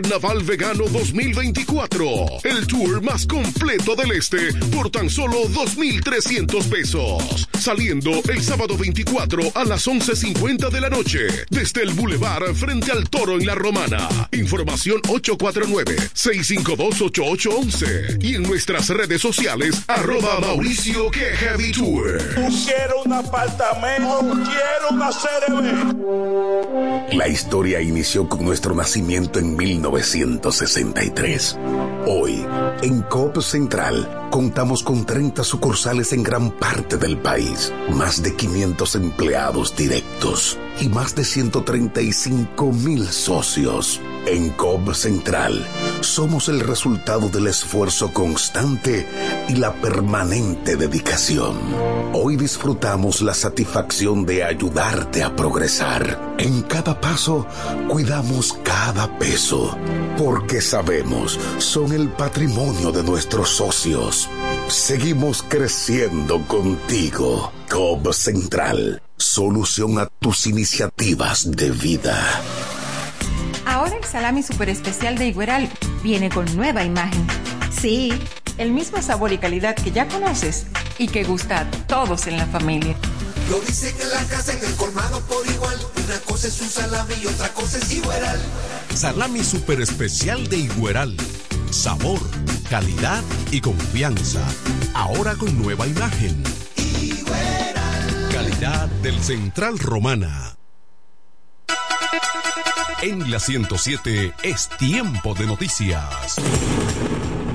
Carnaval Vegano 2024. El tour más completo del este por tan solo 2.300 pesos. Saliendo el sábado 24 a las 11.50 de la noche. Desde el Boulevard frente al Toro en La Romana. Información 849-652-8811. Y en nuestras redes sociales, arroba Mauricio que Heavy Tour. Quiero un apartamento, quiero una CRB. La historia inició con nuestro nacimiento en 1963. Hoy, en Coop Central, contamos con 30 sucursales en gran parte del país, más de 500 empleados directos y más de 135 mil socios. En Coop Central, somos el resultado del esfuerzo constante y la permanente dedicación. Hoy disfrutamos la satisfacción de ayudarte a progresar. En cada paso, cuidamos cada peso, porque sabemos, son el patrimonio de nuestros socios. Seguimos creciendo contigo. Cobb Central, solución a tus iniciativas de vida. Ahora el salami super especial de Igueral viene con nueva imagen. Sí, el mismo sabor y calidad que ya conoces y que gusta a todos en la familia. Lo dicen en la casa, en el colmado por igual. Una cosa es un salami y otra cosa es Igueral. Salami super especial de Igueral. Sabor, calidad y confianza. Ahora con nueva imagen. Del Central Romana. En la 107 es tiempo de noticias.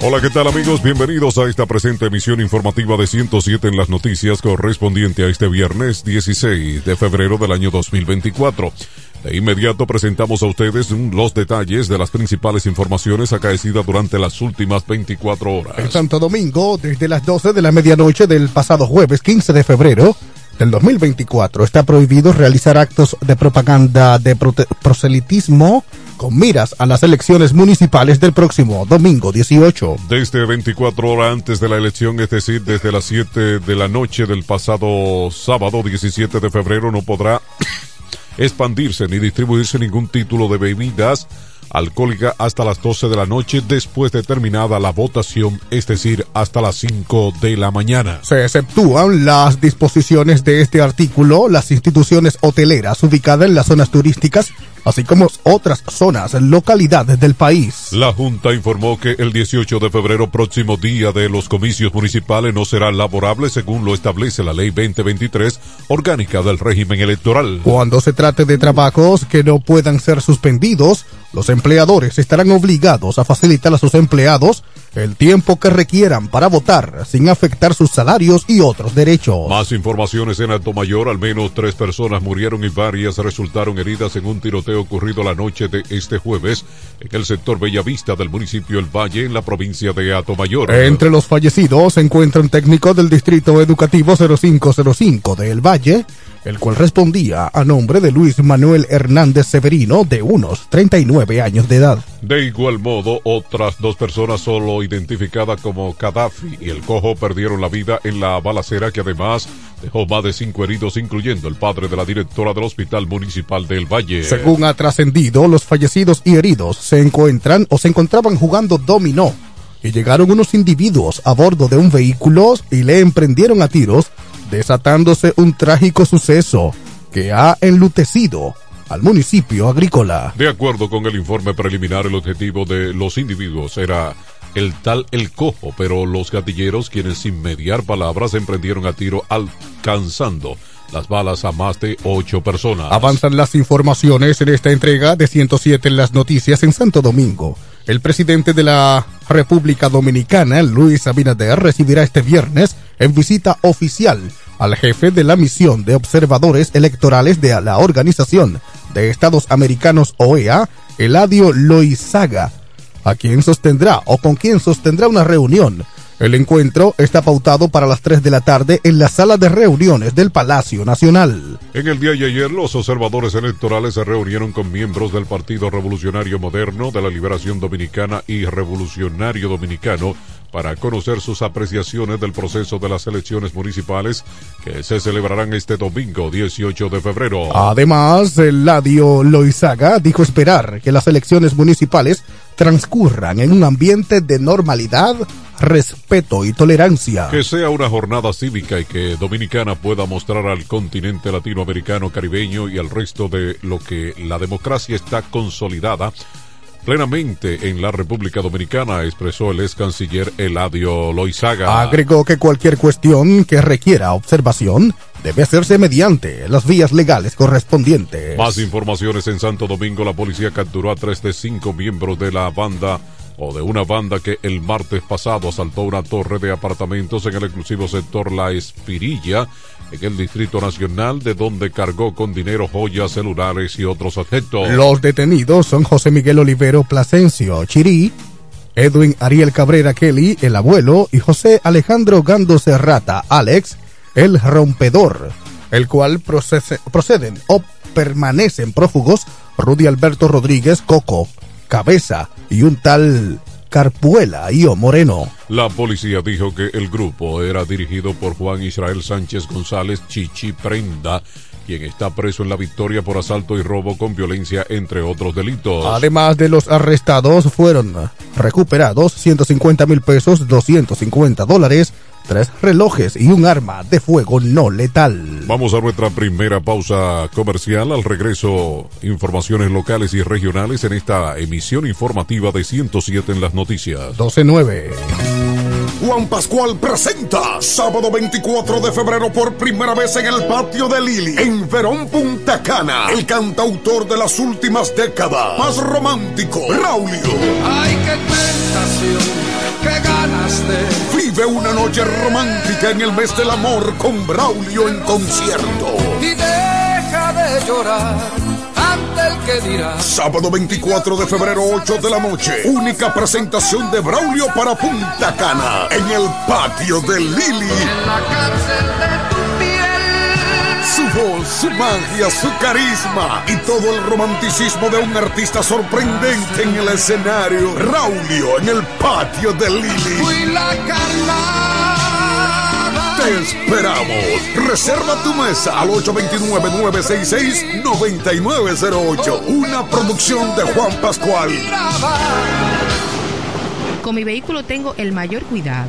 Hola, ¿qué tal amigos? Bienvenidos a esta presente emisión informativa de 107 en las noticias correspondiente a este viernes 16 de febrero del año 2024. De inmediato presentamos a ustedes los detalles de las principales informaciones acaecidas durante las últimas 24 horas. En Santo Domingo, desde las 12 de la medianoche del pasado jueves 15 de febrero, del 2024 está prohibido realizar actos de propaganda de proselitismo con miras a las elecciones municipales del próximo domingo 18. Desde 24 horas antes de la elección, es decir, desde las 7 de la noche del pasado sábado 17 de febrero, no podrá expandirse ni distribuirse ningún título de bebidas alcohólica hasta las 12 de la noche después de terminada la votación, es decir, hasta las 5 de la mañana. Se exceptúan las disposiciones de este artículo, las instituciones hoteleras ubicadas en las zonas turísticas así como otras zonas, localidades del país. La Junta informó que el 18 de febrero, próximo día de los comicios municipales, no será laborable según lo establece la Ley 2023, orgánica del régimen electoral. Cuando se trate de trabajos que no puedan ser suspendidos, los empleadores estarán obligados a facilitar a sus empleados el tiempo que requieran para votar sin afectar sus salarios y otros derechos. Más informaciones en Alto Mayor, al menos tres personas murieron y varias resultaron heridas en un tiroteo ocurrido la noche de este jueves en el sector Bellavista del municipio El Valle en la provincia de Alto Mayor. Entre los fallecidos se encuentra un técnico del Distrito Educativo 0505 de El Valle, el cual respondía a nombre de Luis Manuel Hernández Severino, de unos 39 años de edad. De igual modo, otras dos personas solo identificadas como Gaddafi y el Cojo perdieron la vida en la balacera que además dejó más de cinco heridos, incluyendo el padre de la directora del Hospital Municipal del Valle. Según ha trascendido, los fallecidos y heridos se encuentran o se encontraban jugando dominó y llegaron unos individuos a bordo de un vehículo y le emprendieron a tiros, desatándose un trágico suceso que ha enlutecido al municipio agrícola. De acuerdo con el informe preliminar, el objetivo de los individuos era el tal El Cojo, pero los gatilleros, quienes sin mediar palabras emprendieron a tiro alcanzando las balas a más de ocho personas. Avanzan las informaciones en esta entrega de 107 en las noticias en Santo Domingo. El presidente de la República Dominicana, Luis Abinader, recibirá este viernes en visita oficial al jefe de la misión de observadores electorales de la Organización de Estados Americanos OEA, Eladio Loizaga, a quien sostendrá o con quien sostendrá una reunión. El encuentro está pautado para las 3 de la tarde en la sala de reuniones del Palacio Nacional. En el día de ayer, los observadores electorales se reunieron con miembros del Partido Revolucionario Moderno, de la Liberación Dominicana y Revolucionario Dominicano para conocer sus apreciaciones del proceso de las elecciones municipales que se celebrarán este domingo 18 de febrero. Además, Ladio Loizaga dijo esperar que las elecciones municipales transcurran en un ambiente de normalidad, respeto y tolerancia. Que sea una jornada cívica y que Dominicana pueda mostrar al continente latinoamericano, caribeño y al resto de lo que la democracia está consolidada plenamente en la República Dominicana, expresó el ex canciller Eladio Loizaga. Agregó que cualquier cuestión que requiera observación debe hacerse mediante las vías legales correspondientes. Más informaciones en Santo Domingo, la policía capturó a tres de cinco miembros de la banda o de una banda que el martes pasado asaltó una torre de apartamentos en el exclusivo sector La Espirilla, en el Distrito Nacional, de donde cargó con dinero, joyas, celulares y otros objetos. Los detenidos son José Miguel Olivero Plasencio Chirí, Edwin Ariel Cabrera Kelly, el abuelo, y José Alejandro Gando Serrata Alex, el rompedor, el cual proceden o permanecen prófugos Rudy Alberto Rodríguez Coco, Cabeza y un tal Carpuela y O Moreno. La policía dijo que el grupo era dirigido por Juan Israel Sánchez González Chichi Prenda, quien está preso en la victoria por asalto y robo con violencia, entre otros delitos. Además de los arrestados, fueron recuperados 150 mil pesos, 250 dólares, tres relojes y un arma de fuego no letal. Vamos a nuestra primera pausa comercial. Al regreso, informaciones locales y regionales en esta emisión informativa de 107 en las noticias. 12-9. Juan Pascual presenta sábado 24 de febrero por primera vez en el patio de Lili, en Verón Punta Cana, el cantautor de las últimas décadas, más romántico, Raulio. Ay, qué tentación, qué ganas de. Vive una noche romántica en el mes del amor con Braulio en concierto. Y deja de llorar Sábado 24 de febrero, 8 de la noche. Única presentación de Braulio para Punta Cana en el patio de Lili. En la cárcel de tu piel. Su voz, su magia, su carisma y todo el romanticismo de un artista sorprendente en el escenario. Raulio en el patio de Lili. Fui la. Te esperamos. Reserva tu mesa al 829-966-9908. Una producción de Juan Pascual. Con mi vehículo tengo el mayor cuidado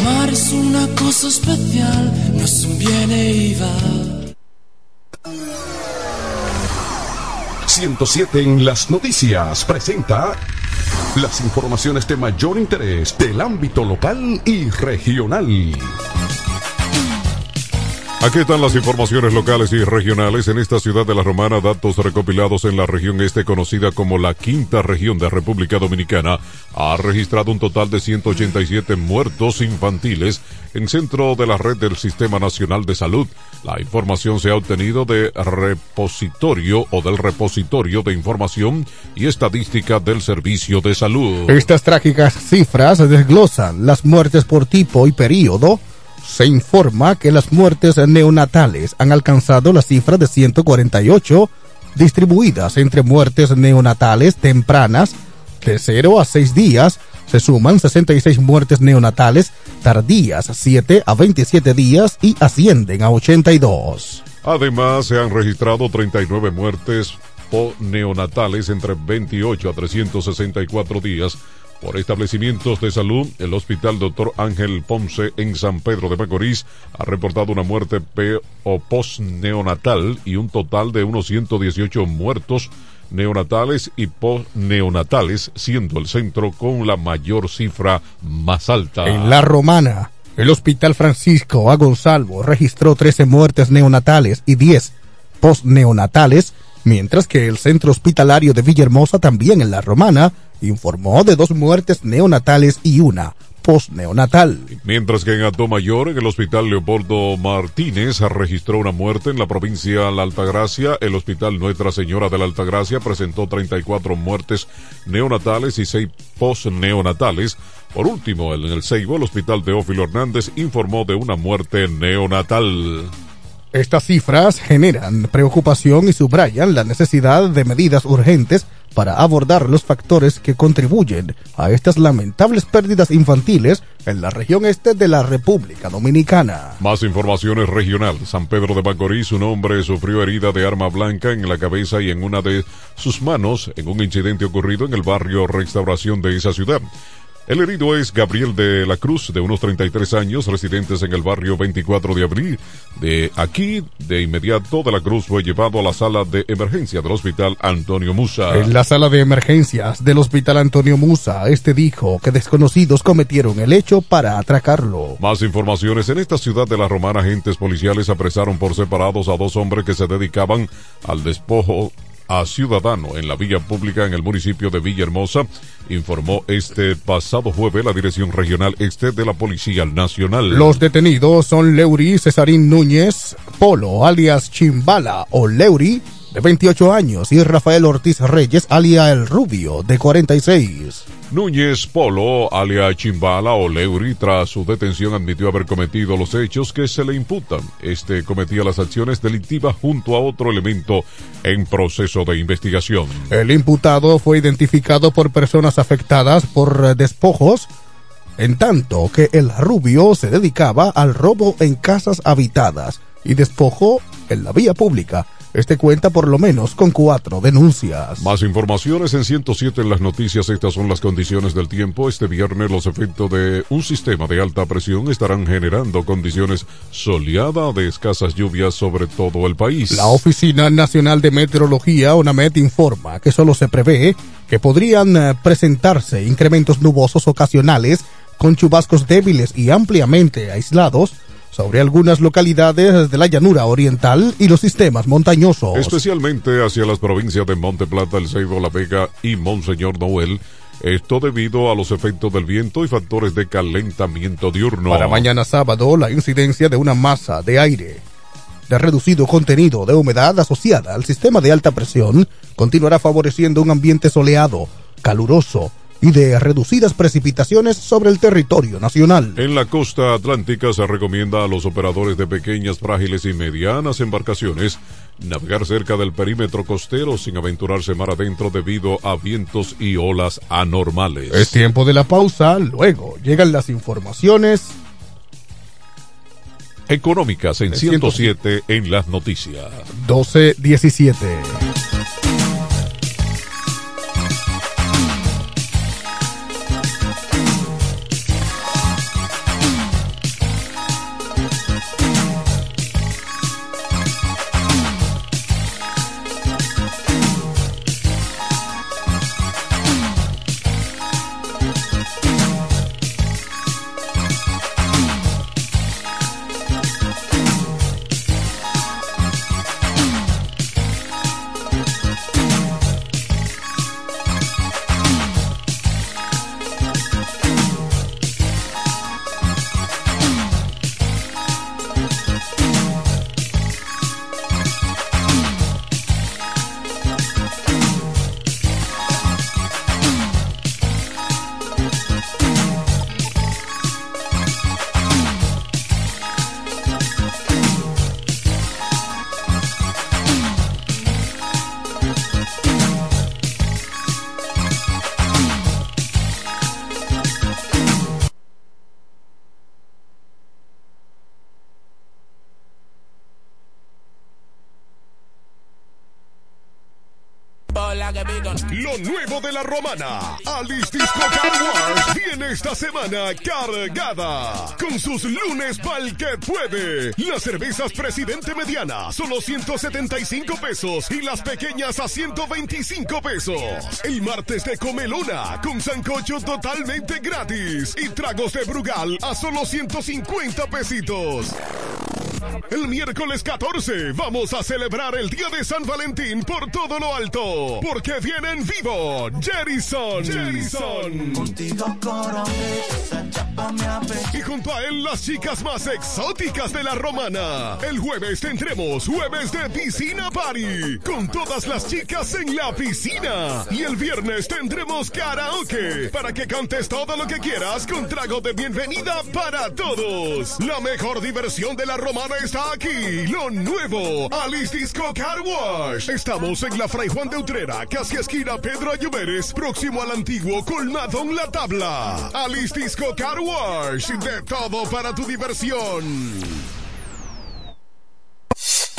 Amar es una cosa especial, no es un viene y va. 107 en las noticias presenta las informaciones de mayor interés del ámbito local y regional. Aquí están las informaciones locales y regionales en esta ciudad de La Romana, datos recopilados en la región este conocida como la quinta región de República Dominicana, ha registrado un total de 187 muertos infantiles en centro de la red del Sistema Nacional de Salud. La información se ha obtenido de repositorio o del repositorio de información y estadística del Servicio de Salud. Estas trágicas cifras desglosan las muertes por tipo y periodo se informa que las muertes neonatales han alcanzado la cifra de 148, distribuidas entre muertes neonatales tempranas de 0 a 6 días, se suman 66 muertes neonatales tardías 7 a 27 días y ascienden a 82. Además, se han registrado 39 muertes neonatales entre 28 a 364 días por establecimientos de salud, el Hospital Dr. Ángel Ponce en San Pedro de Macorís ha reportado una muerte o post-neonatal y un total de unos 118 muertos neonatales y post-neonatales, siendo el centro con la mayor cifra más alta. En La Romana, el Hospital Francisco A. Gonzalvo registró 13 muertes neonatales y 10 post-neonatales, mientras que el centro hospitalario de Villahermosa, también en La Romana, informó de dos muertes neonatales y una postneonatal. Mientras que en Mayor, en el Hospital Leopoldo Martínez, registró una muerte en la provincia de La Altagracia. El Hospital Nuestra Señora de la Altagracia presentó 34 muertes neonatales y 6 postneonatales. Por último, en el Seibo, el Hospital Teófilo Hernández informó de una muerte neonatal. Estas cifras generan preocupación y subrayan la necesidad de medidas urgentes para abordar los factores que contribuyen a estas lamentables pérdidas infantiles en la región este de la República Dominicana. Más informaciones regional. San Pedro de Macorís, un hombre sufrió herida de arma blanca en la cabeza y en una de sus manos en un incidente ocurrido en el barrio Restauración de esa ciudad. El herido es Gabriel de la Cruz, de unos 33 años, residentes en el barrio 24 de abril. De aquí, de inmediato, de la Cruz fue llevado a la sala de emergencia del Hospital Antonio Musa. En la sala de emergencias del Hospital Antonio Musa, este dijo que desconocidos cometieron el hecho para atracarlo. Más informaciones. En esta ciudad de la Romana, agentes policiales apresaron por separados a dos hombres que se dedicaban al despojo a ciudadano en la vía pública en el municipio de Villahermosa, informó este pasado jueves la Dirección Regional Este de la Policía Nacional. Los detenidos son Leury Cesarín Núñez, Polo alias Chimbala o Leury, de 28 años, y Rafael Ortiz Reyes, alia El Rubio, de 46. Núñez Polo, alia Chimbala o Leuri, tras su detención admitió haber cometido los hechos que se le imputan. Este cometía las acciones delictivas junto a otro elemento en proceso de investigación. El imputado fue identificado por personas afectadas por eh, despojos, en tanto que el rubio se dedicaba al robo en casas habitadas y despojo en la vía pública. Este cuenta por lo menos con cuatro denuncias. Más informaciones en 107 en las noticias. Estas son las condiciones del tiempo. Este viernes los efectos de un sistema de alta presión estarán generando condiciones soleadas de escasas lluvias sobre todo el país. La Oficina Nacional de Meteorología, ONAMET, informa que solo se prevé que podrían eh, presentarse incrementos nubosos ocasionales con chubascos débiles y ampliamente aislados sobre algunas localidades de la llanura oriental y los sistemas montañosos. Especialmente hacia las provincias de Monte Plata, El Ceibo, La Vega y Monseñor Noel. Esto debido a los efectos del viento y factores de calentamiento diurno. Para mañana sábado, la incidencia de una masa de aire de reducido contenido de humedad asociada al sistema de alta presión continuará favoreciendo un ambiente soleado, caluroso, y de reducidas precipitaciones sobre el territorio nacional. En la costa atlántica se recomienda a los operadores de pequeñas, frágiles y medianas embarcaciones navegar cerca del perímetro costero sin aventurarse mar adentro debido a vientos y olas anormales. Es tiempo de la pausa, luego llegan las informaciones económicas en 107 en las noticias. 12-17. Cargada. Con sus lunes pa'l que puede. Las cervezas Presidente Mediana solo 175 pesos y las pequeñas a 125 pesos. El martes de Comelona con sancocho totalmente gratis y tragos de Brugal a solo 150 pesitos. El miércoles 14 vamos a celebrar el día de San Valentín por todo lo alto. Porque viene en vivo Jerison. Jerison. Y junto a él las chicas más exóticas de la romana. El jueves tendremos jueves de piscina party. Con todas las chicas en la piscina. Y el viernes tendremos karaoke. Para que cantes todo lo que quieras con trago de bienvenida para todos. La mejor diversión de la romana está aquí. Lo nuevo. Alice Disco Car Wash. Estamos en la Fray Juan de Utrera, casi esquina Pedro Ayuberes, próximo al antiguo colmado en la tabla. Alice Disco Car Wash. De todo para tu diversión.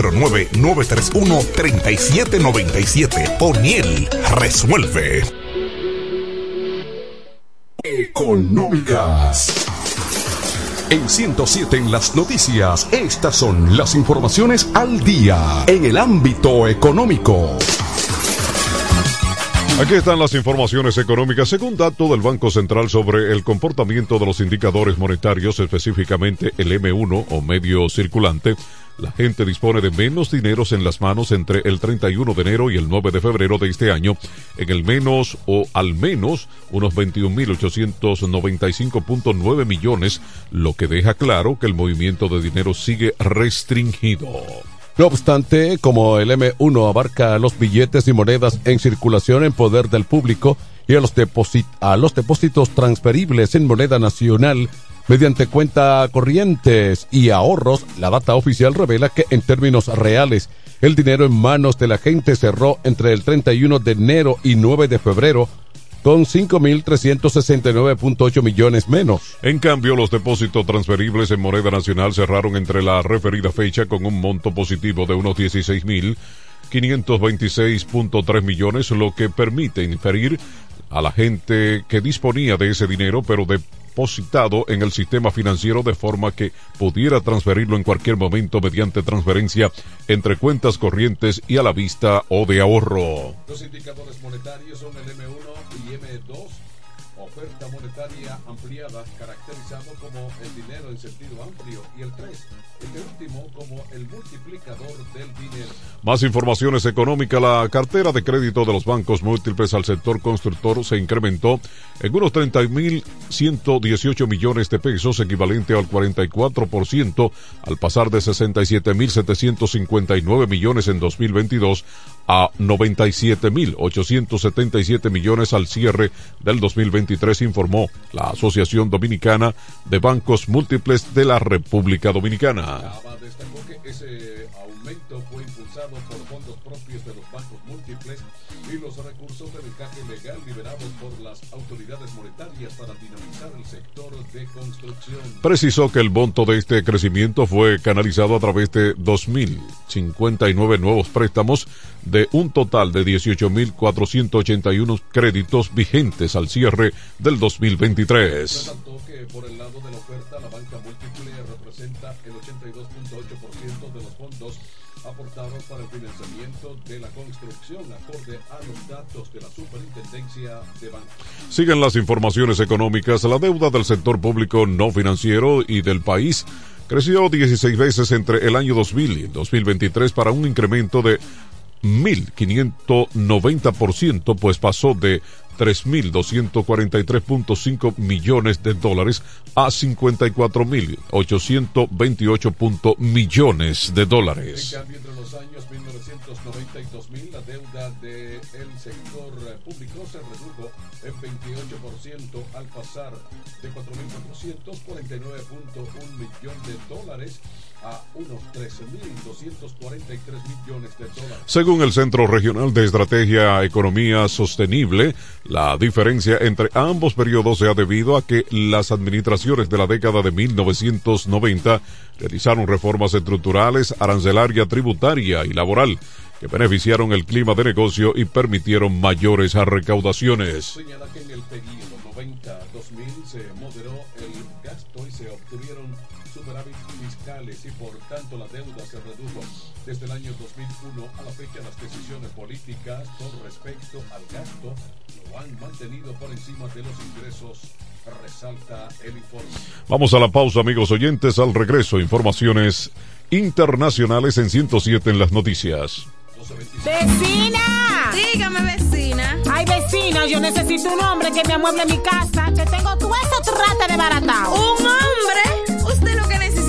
809-931-3797. Poniel resuelve. Económicas. En 107 en las noticias, estas son las informaciones al día en el ámbito económico. Aquí están las informaciones económicas según dato del Banco Central sobre el comportamiento de los indicadores monetarios, específicamente el M1 o medio circulante. La gente dispone de menos dineros en las manos entre el 31 de enero y el 9 de febrero de este año, en el menos o al menos unos 21.895.9 millones, lo que deja claro que el movimiento de dinero sigue restringido. No obstante, como el M1 abarca los billetes y monedas en circulación en poder del público y a los, a los depósitos transferibles en moneda nacional mediante cuenta corrientes y ahorros, la data oficial revela que en términos reales, el dinero en manos de la gente cerró entre el 31 de enero y 9 de febrero con 5.369.8 millones menos. En cambio, los depósitos transferibles en moneda nacional cerraron entre la referida fecha con un monto positivo de unos 16.526.3 millones, lo que permite inferir a la gente que disponía de ese dinero, pero depositado en el sistema financiero de forma que pudiera transferirlo en cualquier momento mediante transferencia entre cuentas corrientes y a la vista o de ahorro. Los indicadores monetarios son el M1 y M2, oferta monetaria ampliada, caracterizado como el dinero en sentido amplio, y el 3, este último como el multiplicador del dinero. Más informaciones económicas. La cartera de crédito de los bancos múltiples al sector constructor se incrementó en unos 30.118 millones de pesos, equivalente al 44%, al pasar de 67.759 millones en 2022 a 97.877 millones al cierre del 2023, informó la Asociación Dominicana de Bancos Múltiples de la República Dominicana. Destacó que ese aumento fue impulsado por fondos propios de los bancos múltiples y los recursos de encaje legal liberados por las autoridades monetarias para dinamizar el sector de construcción. Precisó que el monto de este crecimiento fue canalizado a través de 2.059 nuevos préstamos de un total de 18.481 créditos vigentes al cierre del 2023. que por el lado de la oferta, de la construcción, acorde a los datos de la Superintendencia de Bancos. Siguen las informaciones económicas. La deuda del sector público no financiero y del país creció 16 veces entre el año 2000 y el 2023 para un incremento de 1.590%, pues pasó de 3.243.5 millones de dólares a 54.828 millones de dólares. En cambio, entre los años 1990 y 2000, la deuda del sector público se redujo en 28% al pasar de 4.449.1 millones de dólares a unos 13.243 millones de dólares. Según el Centro Regional de Estrategia Economía Sostenible, la diferencia entre ambos periodos se ha debido a que las administraciones de la década de 1990 realizaron reformas estructurales, arancelaria, tributaria y laboral que beneficiaron el clima de negocio y permitieron mayores recaudaciones. Señala que en el periodo 90-2000 se moderó el gasto y se obtuvieron superávit fiscales y por tanto la deuda se redujo. Desde el año 2001 a la fecha las decisiones políticas con respecto al gasto lo han mantenido por encima de los ingresos, resalta el informe. Vamos a la pausa, amigos oyentes. Al regreso, informaciones internacionales en 107 en las noticias. ¡Vecina! Dígame, vecina. Ay, vecina, yo necesito un hombre que me amueble mi casa, que tengo todo eso trata de baratado. ¿Un hombre?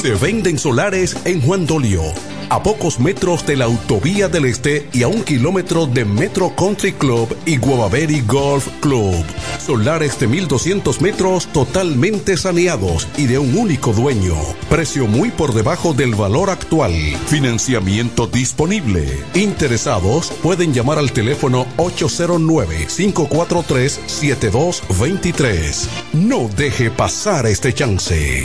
Se venden solares en Juan Dolio, a pocos metros de la Autovía del Este y a un kilómetro de Metro Country Club y Guavaveri Golf Club. Solares de 1200 metros totalmente saneados y de un único dueño. Precio muy por debajo del valor actual. Financiamiento disponible. Interesados pueden llamar al teléfono 809-543-7223. No deje pasar este chance.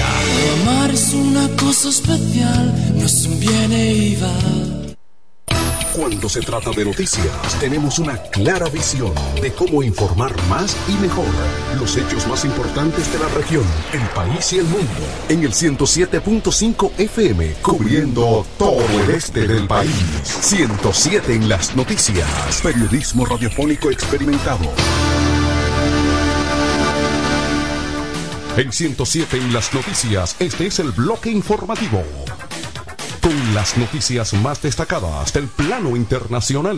Amar es una cosa especial, no es un viene y va. Cuando se trata de noticias, tenemos una clara visión de cómo informar más y mejor. Los hechos más importantes de la región, el país y el mundo. En el 107.5 FM, cubriendo todo el este del país. 107 en las noticias. Periodismo radiofónico experimentado. En 107 en las noticias, este es el bloque informativo. Con las noticias más destacadas del plano internacional.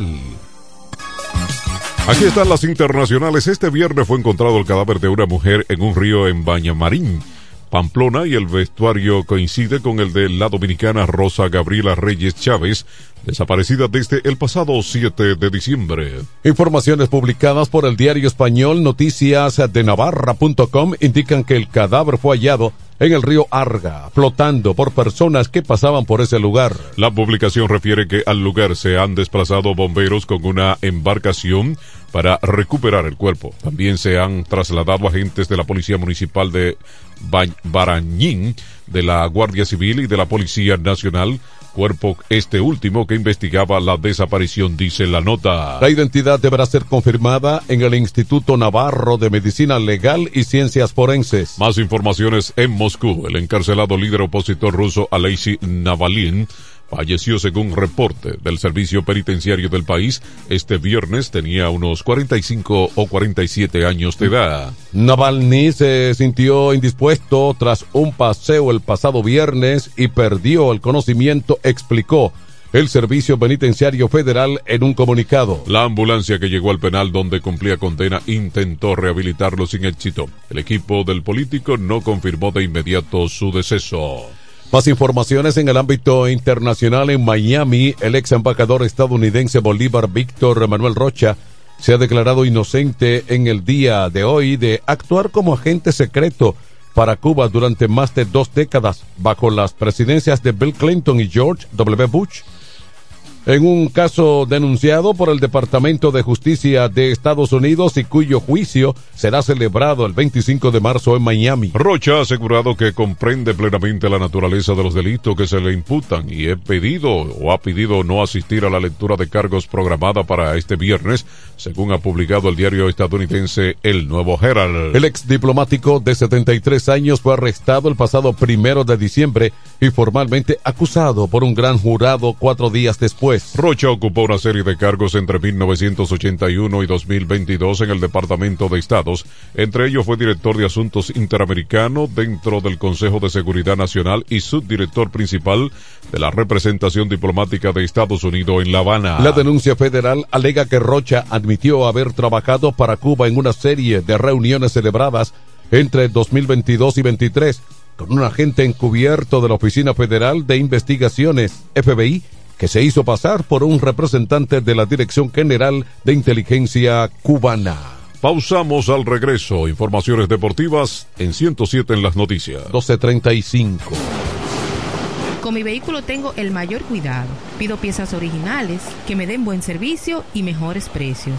Aquí están las internacionales. Este viernes fue encontrado el cadáver de una mujer en un río en Bañamarín, Pamplona, y el vestuario coincide con el de la dominicana Rosa Gabriela Reyes Chávez, desaparecida desde el pasado 7 de diciembre. Informaciones publicadas por el diario español Noticias de Navarra.com indican que el cadáver fue hallado en el río Arga, flotando por personas que pasaban por ese lugar. La publicación refiere que al lugar se han desplazado bomberos con una embarcación para recuperar el cuerpo. También se han trasladado agentes de la Policía Municipal de ba Barañín, de la Guardia Civil y de la Policía Nacional cuerpo este último que investigaba la desaparición, dice la nota. La identidad deberá ser confirmada en el Instituto Navarro de Medicina Legal y Ciencias Forenses. Más informaciones en Moscú. El encarcelado líder opositor ruso Alexei Navalny falleció según reporte del servicio penitenciario del país. Este viernes tenía unos 45 o 47 años de edad. Navalny se sintió indispuesto tras un paseo el pasado viernes y perdió el conocimiento, explicó el Servicio Penitenciario Federal en un comunicado. La ambulancia que llegó al penal donde cumplía condena intentó rehabilitarlo sin éxito. El equipo del político no confirmó de inmediato su deceso. Más informaciones en el ámbito internacional en Miami, el ex embajador estadounidense Bolívar Víctor Manuel Rocha se ha declarado inocente en el día de hoy de actuar como agente secreto para Cuba durante más de dos décadas bajo las presidencias de Bill Clinton y George W. Bush en un caso denunciado por el Departamento de Justicia de Estados Unidos y cuyo juicio será celebrado el 25 de marzo en Miami. Rocha ha asegurado que comprende plenamente la naturaleza de los delitos que se le imputan y he pedido o ha pedido no asistir a la lectura de cargos programada para este viernes, según ha publicado el diario estadounidense El Nuevo Herald. El ex diplomático de 73 años fue arrestado el pasado primero de diciembre y formalmente acusado por un gran jurado cuatro días después. Rocha ocupó una serie de cargos entre 1981 y 2022 en el Departamento de Estados. Entre ellos fue director de Asuntos Interamericanos dentro del Consejo de Seguridad Nacional y subdirector principal de la representación diplomática de Estados Unidos en La Habana. La denuncia federal alega que Rocha admitió haber trabajado para Cuba en una serie de reuniones celebradas entre 2022 y 23 con un agente encubierto de la Oficina Federal de Investigaciones, FBI, que se hizo pasar por un representante de la Dirección General de Inteligencia cubana. Pausamos al regreso. Informaciones deportivas en 107 en las noticias. 1235. Con mi vehículo tengo el mayor cuidado. Pido piezas originales, que me den buen servicio y mejores precios.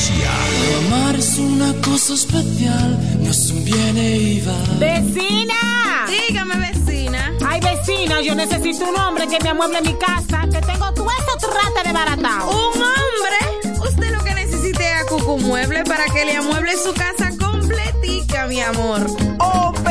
Amar es una cosa especial, no es un viene y va. ¡Vecina! Dígame, vecina. Ay, vecina, yo necesito un hombre que me amueble mi casa, que tengo todo eso trata de baratao. ¿Un hombre? Usted lo que necesite es a Cucu Mueble para que le amueble su casa completica, mi amor. Oh, pero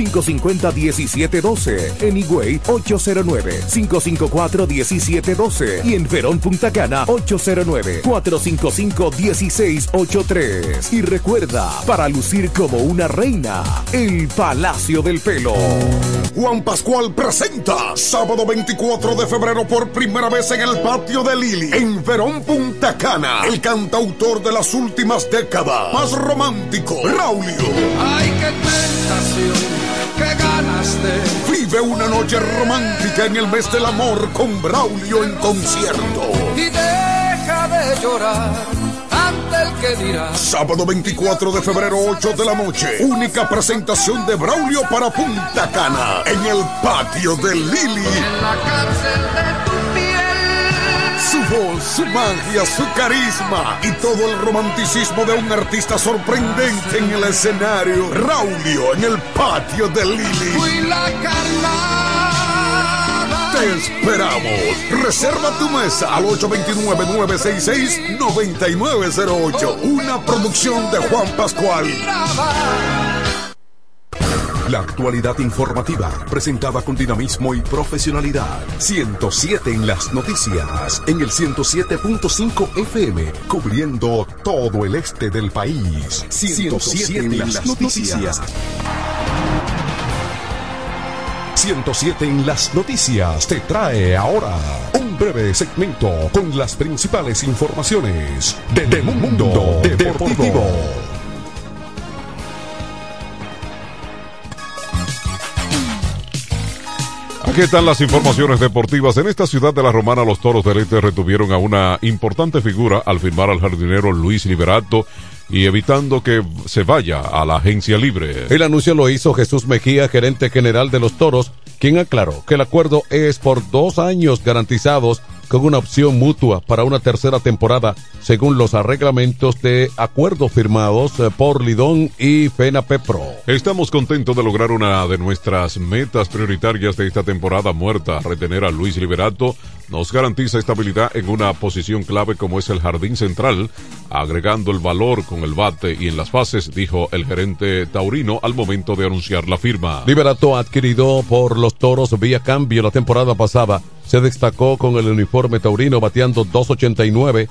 809-550-1712. En Higüey, 809-554-1712. Y en Verón Punta Cana, 809-455-1683. Y recuerda, para lucir como una reina, el Palacio del Pelo. Juan Pascual presenta sábado 24 de febrero por primera vez en el patio de Lili, en Verón Punta Cana, el cantautor de las últimas décadas, más romántico, Raulio. Ay, qué tentación, qué ganas de. Vive una noche romántica en el mes del amor con Braulio en concierto. Y deja de llorar ante el que dirá. Sábado 24 de febrero, 8 de la noche. Única presentación de Braulio para Punta Cana en el patio de Lili. En la cárcel de. Su voz, su magia, su carisma y todo el romanticismo de un artista sorprendente en el escenario. Braulio en el patio de Lili. Fui la carnada. Te esperamos. Reserva tu mesa al 829-966-9908. Una producción de Juan Pascual. La actualidad informativa, presentada con dinamismo y profesionalidad. 107 en las noticias, en el 107.5 FM, cubriendo todo el este del país. 107 en las noticias. 107 en las noticias te trae ahora un breve segmento con las principales informaciones de, del mundo deportivo. Aquí están las informaciones deportivas. En esta ciudad de la Romana, los toros del Este retuvieron a una importante figura al firmar al jardinero Luis Liberato y evitando que se vaya a la agencia libre. El anuncio lo hizo Jesús Mejía, gerente general de los toros, quien aclaró que el acuerdo es por dos años garantizados con una opción mutua para una tercera temporada, según los reglamentos de acuerdo firmados eh, por Lidón y FENAPEPRO. Estamos contentos de lograr una de nuestras metas prioritarias de esta temporada muerta. Retener a Luis Liberato nos garantiza estabilidad en una posición clave como es el jardín central, agregando el valor con el bate y en las fases, dijo el gerente taurino al momento de anunciar la firma. Liberato adquirido por los toros vía cambio la temporada pasada se destacó con el uniforme taurino bateando 2.89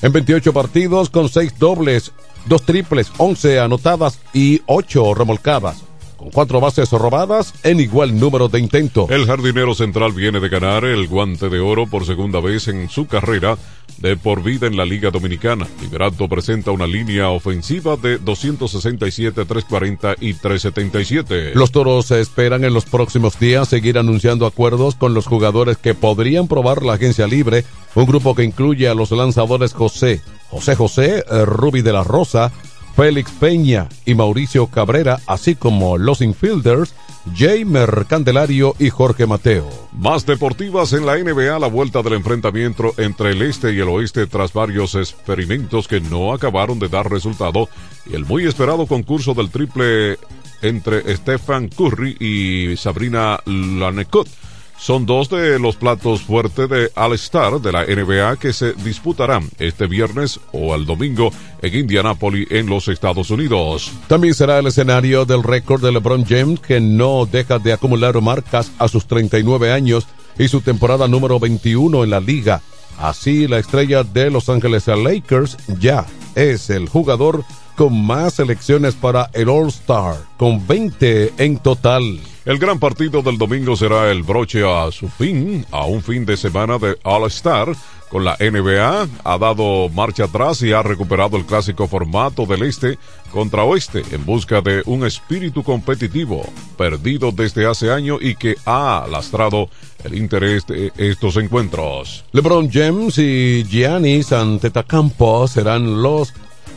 en 28 partidos con 6 dobles, 2 triples, 11 anotadas y 8 remolcadas cuatro bases robadas en igual número de intentos. El jardinero central viene de ganar el guante de oro por segunda vez en su carrera de por vida en la Liga Dominicana. Liberato presenta una línea ofensiva de 267, 340 y 377. Los toros se esperan en los próximos días seguir anunciando acuerdos con los jugadores que podrían probar la agencia libre, un grupo que incluye a los lanzadores José, José José, eh, Ruby de la Rosa, Félix Peña y Mauricio Cabrera, así como los infielders Jamer Candelario y Jorge Mateo. Más deportivas en la NBA, la vuelta del enfrentamiento entre el este y el oeste tras varios experimentos que no acabaron de dar resultado y el muy esperado concurso del triple entre Stephen Curry y Sabrina Lanecot son dos de los platos fuertes de All-Star de la NBA que se disputarán este viernes o el domingo en Indianápolis, en los Estados Unidos. También será el escenario del récord de LeBron James, que no deja de acumular marcas a sus 39 años y su temporada número 21 en la liga. Así, la estrella de Los Ángeles Lakers ya es el jugador con más selecciones para el All-Star, con 20 en total. El gran partido del domingo será el broche a su fin, a un fin de semana de All-Star. Con la NBA ha dado marcha atrás y ha recuperado el clásico formato del este contra oeste en busca de un espíritu competitivo perdido desde hace años y que ha lastrado el interés de estos encuentros. LeBron James y Giannis Antetokounmpo serán los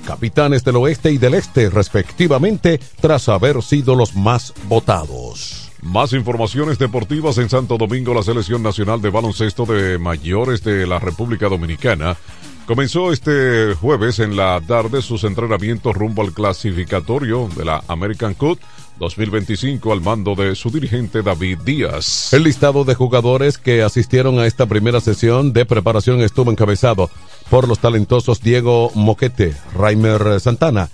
capitanes del oeste y del este respectivamente tras haber sido los más votados. Más informaciones deportivas en Santo Domingo, la Selección Nacional de Baloncesto de Mayores de la República Dominicana comenzó este jueves en la tarde sus entrenamientos rumbo al clasificatorio de la American Cup 2025 al mando de su dirigente David Díaz. El listado de jugadores que asistieron a esta primera sesión de preparación estuvo encabezado por los talentosos Diego Moquete, Raimer Santana,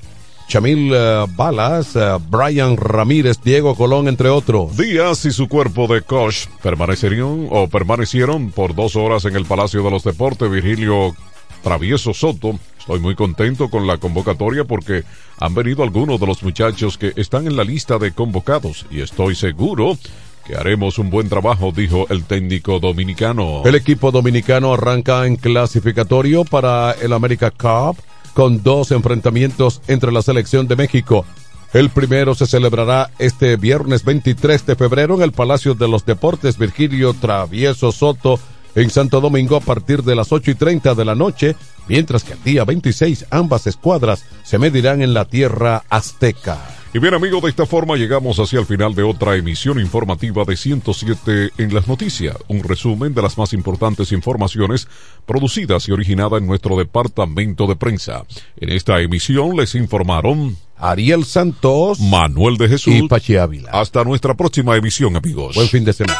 Chamil uh, Balas, uh, Brian Ramírez, Diego Colón, entre otros. Díaz y su cuerpo de coach permanecieron o permanecieron por dos horas en el Palacio de los Deportes. Virgilio Travieso Soto. Estoy muy contento con la convocatoria porque han venido algunos de los muchachos que están en la lista de convocados y estoy seguro que haremos un buen trabajo, dijo el técnico dominicano. El equipo dominicano arranca en clasificatorio para el America Cup con dos enfrentamientos entre la selección de México. El primero se celebrará este viernes 23 de febrero en el Palacio de los Deportes Virgilio Travieso Soto en Santo Domingo a partir de las 8 y 30 de la noche, mientras que el día 26 ambas escuadras se medirán en la tierra azteca. Y bien amigos, de esta forma llegamos hacia el final de otra emisión informativa de 107 en las noticias, un resumen de las más importantes informaciones producidas y originadas en nuestro departamento de prensa. En esta emisión les informaron Ariel Santos, Manuel de Jesús y Pachi Ávila. Hasta nuestra próxima emisión amigos. Buen fin de semana.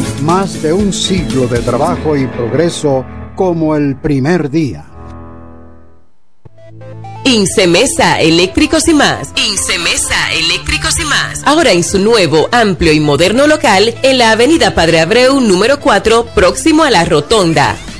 Más de un siglo de trabajo y progreso como el primer día. Incemesa Eléctricos y más. Incemesa Eléctricos y más. Ahora en su nuevo, amplio y moderno local en la Avenida Padre Abreu número 4, próximo a la Rotonda.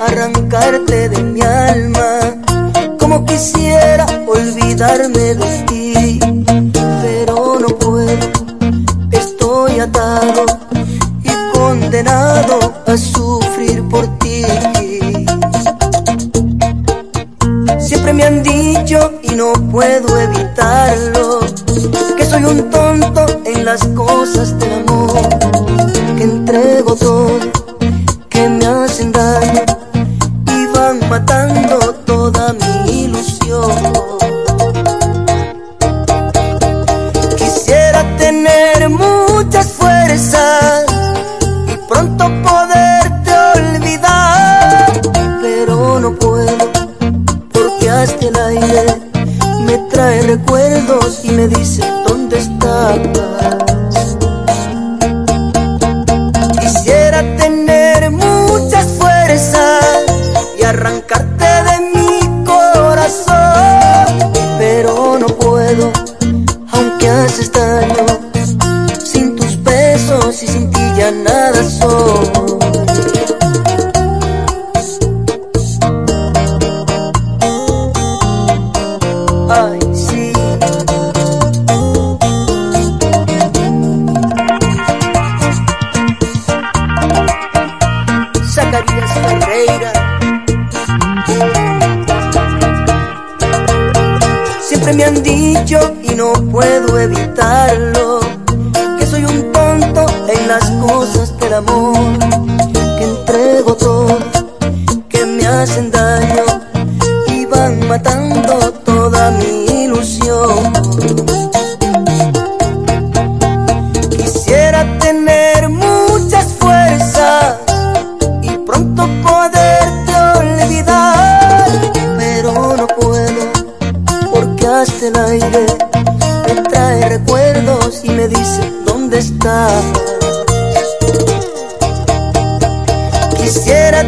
arrancarte de mi alma, como quisiera olvidarme de ti, las cosas del el aire me trae recuerdos y me dice dónde estás. Quisiera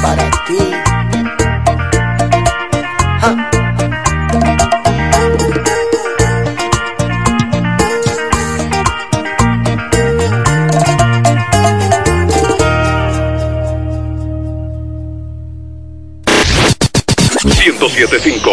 para ti. Ah. Siete cinco.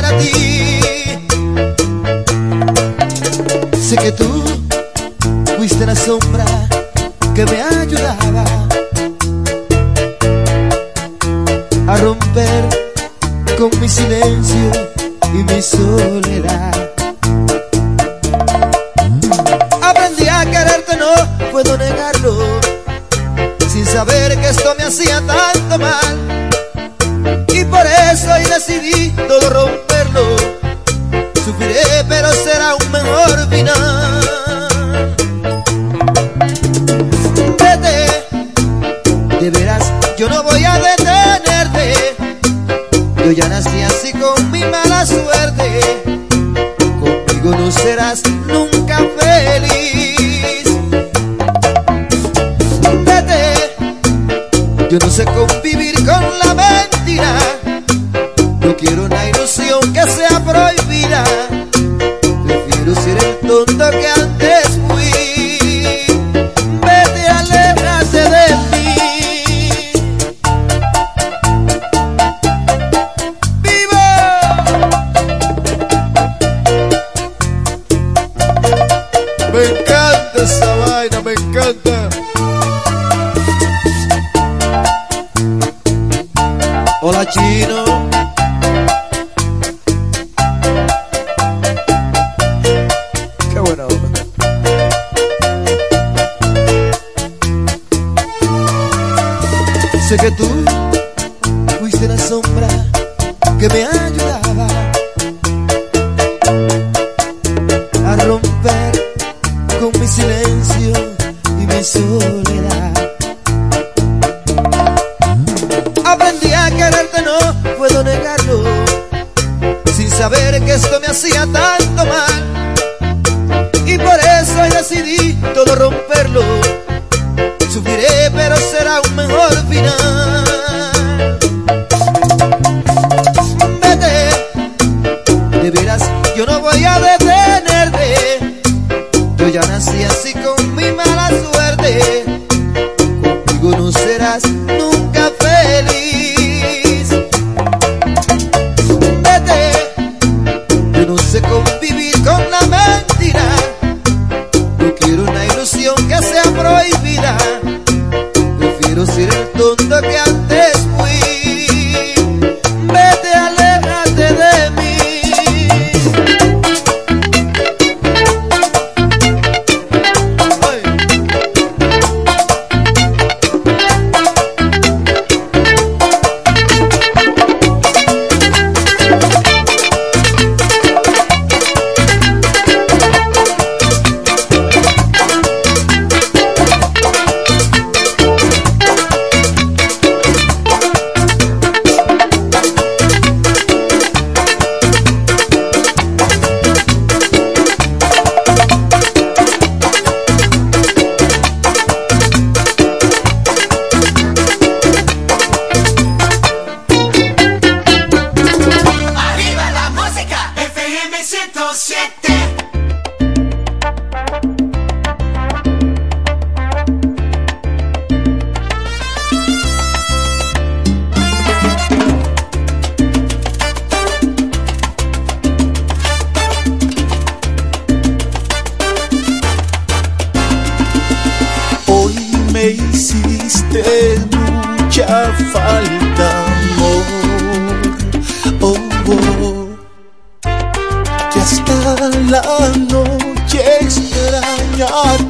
para ti. Sé que tú fuiste la sombra que me ayudaba a romper con mi silencio yo decidí todo romperlo. Sufriré, pero será un mejor final. yar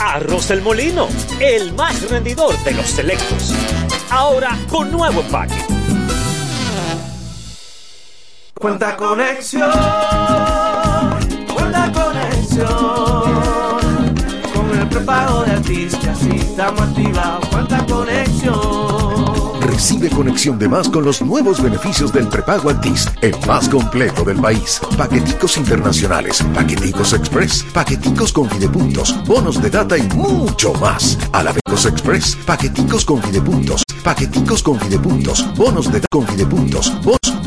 Arroz del Molino, el más rendidor de los selectos. Ahora con nuevo empaque. Cuenta conexión. Cuenta conexión. Con el prepago de artistas estamos activados. Cuenta conexión. Recibe conexión de más con los nuevos beneficios del prepago Altis, el más completo del país. Paqueticos internacionales, paqueticos express, paqueticos con videpuntos, bonos de data y mucho más. Alabecos Express, paqueticos con videpuntos, paqueticos con videpuntos, bonos de data con videpuntos, bonos, bonos